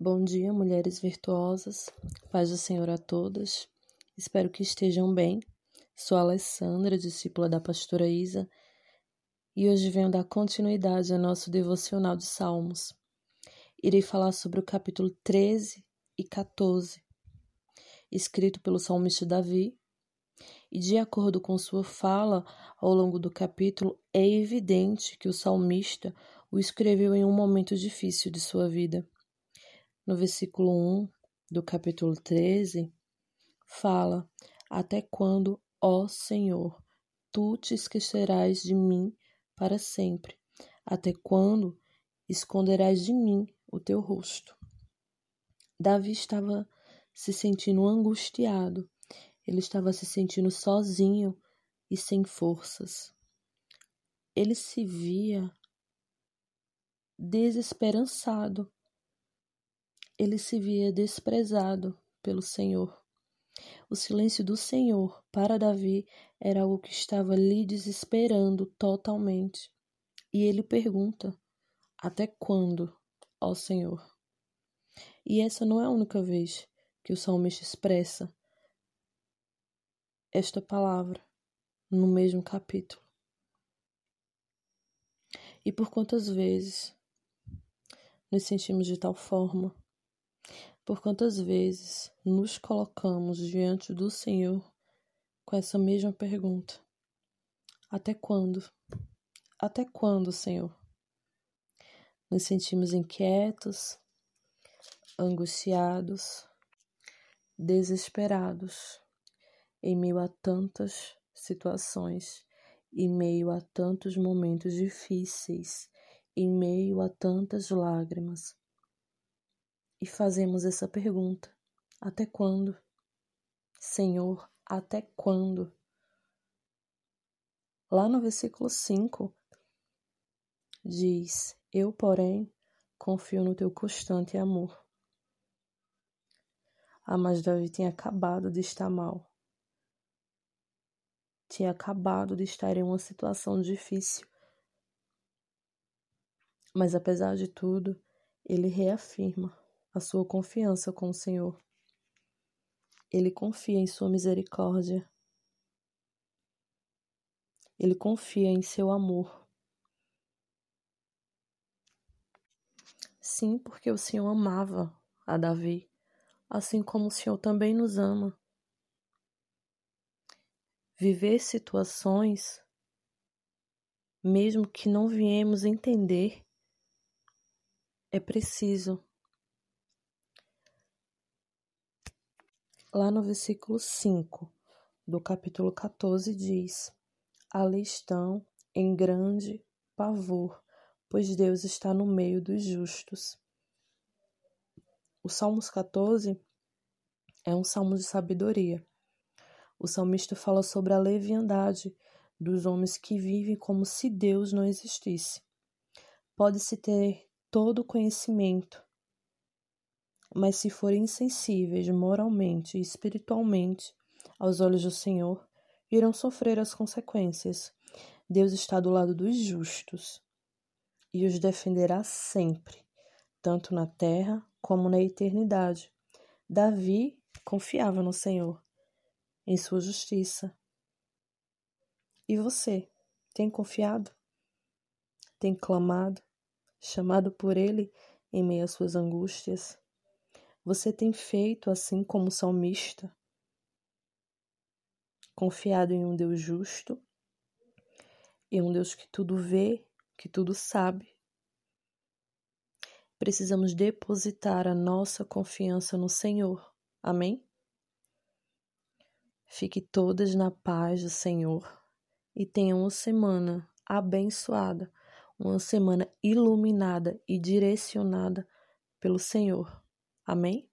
Bom dia, mulheres virtuosas. Paz do Senhor a todas. Espero que estejam bem. Sou Alessandra, discípula da pastora Isa, e hoje venho dar continuidade ao nosso devocional de Salmos. Irei falar sobre o capítulo 13 e 14, escrito pelo salmista Davi, e de acordo com sua fala ao longo do capítulo, é evidente que o salmista o escreveu em um momento difícil de sua vida no versículo 1 do capítulo 13, fala: Até quando, ó Senhor, tu te esquecerás de mim para sempre? Até quando esconderás de mim o teu rosto? Davi estava se sentindo angustiado, ele estava se sentindo sozinho e sem forças. Ele se via desesperançado ele se via desprezado pelo Senhor. O silêncio do Senhor para Davi era algo que estava lhe desesperando totalmente. E ele pergunta: Até quando, ó Senhor? E essa não é a única vez que o salmista expressa esta palavra no mesmo capítulo. E por quantas vezes nos sentimos de tal forma por quantas vezes nos colocamos diante do Senhor com essa mesma pergunta: Até quando? Até quando, Senhor? Nos sentimos inquietos, angustiados, desesperados em meio a tantas situações, em meio a tantos momentos difíceis, em meio a tantas lágrimas e fazemos essa pergunta: até quando? Senhor, até quando? Lá no versículo 5 diz: Eu, porém, confio no teu constante amor. Ah, mas Davi tinha acabado de estar mal. Tinha acabado de estar em uma situação difícil. Mas apesar de tudo, ele reafirma: a sua confiança com o Senhor. Ele confia em sua misericórdia. Ele confia em seu amor. Sim, porque o Senhor amava a Davi, assim como o Senhor também nos ama. Viver situações, mesmo que não viemos entender, é preciso Lá no versículo 5 do capítulo 14 diz: Ali estão em grande pavor, pois Deus está no meio dos justos. O Salmos 14 é um salmo de sabedoria. O salmista fala sobre a leviandade dos homens que vivem como se Deus não existisse. Pode-se ter todo o conhecimento, mas se forem insensíveis moralmente e espiritualmente aos olhos do Senhor, irão sofrer as consequências. Deus está do lado dos justos e os defenderá sempre, tanto na terra como na eternidade. Davi confiava no Senhor, em sua justiça. E você, tem confiado? Tem clamado, chamado por Ele em meio às suas angústias? Você tem feito assim como salmista? Confiado em um Deus justo, em um Deus que tudo vê, que tudo sabe. Precisamos depositar a nossa confiança no Senhor. Amém? Fique todas na paz do Senhor e tenham uma semana abençoada, uma semana iluminada e direcionada pelo Senhor. Amém?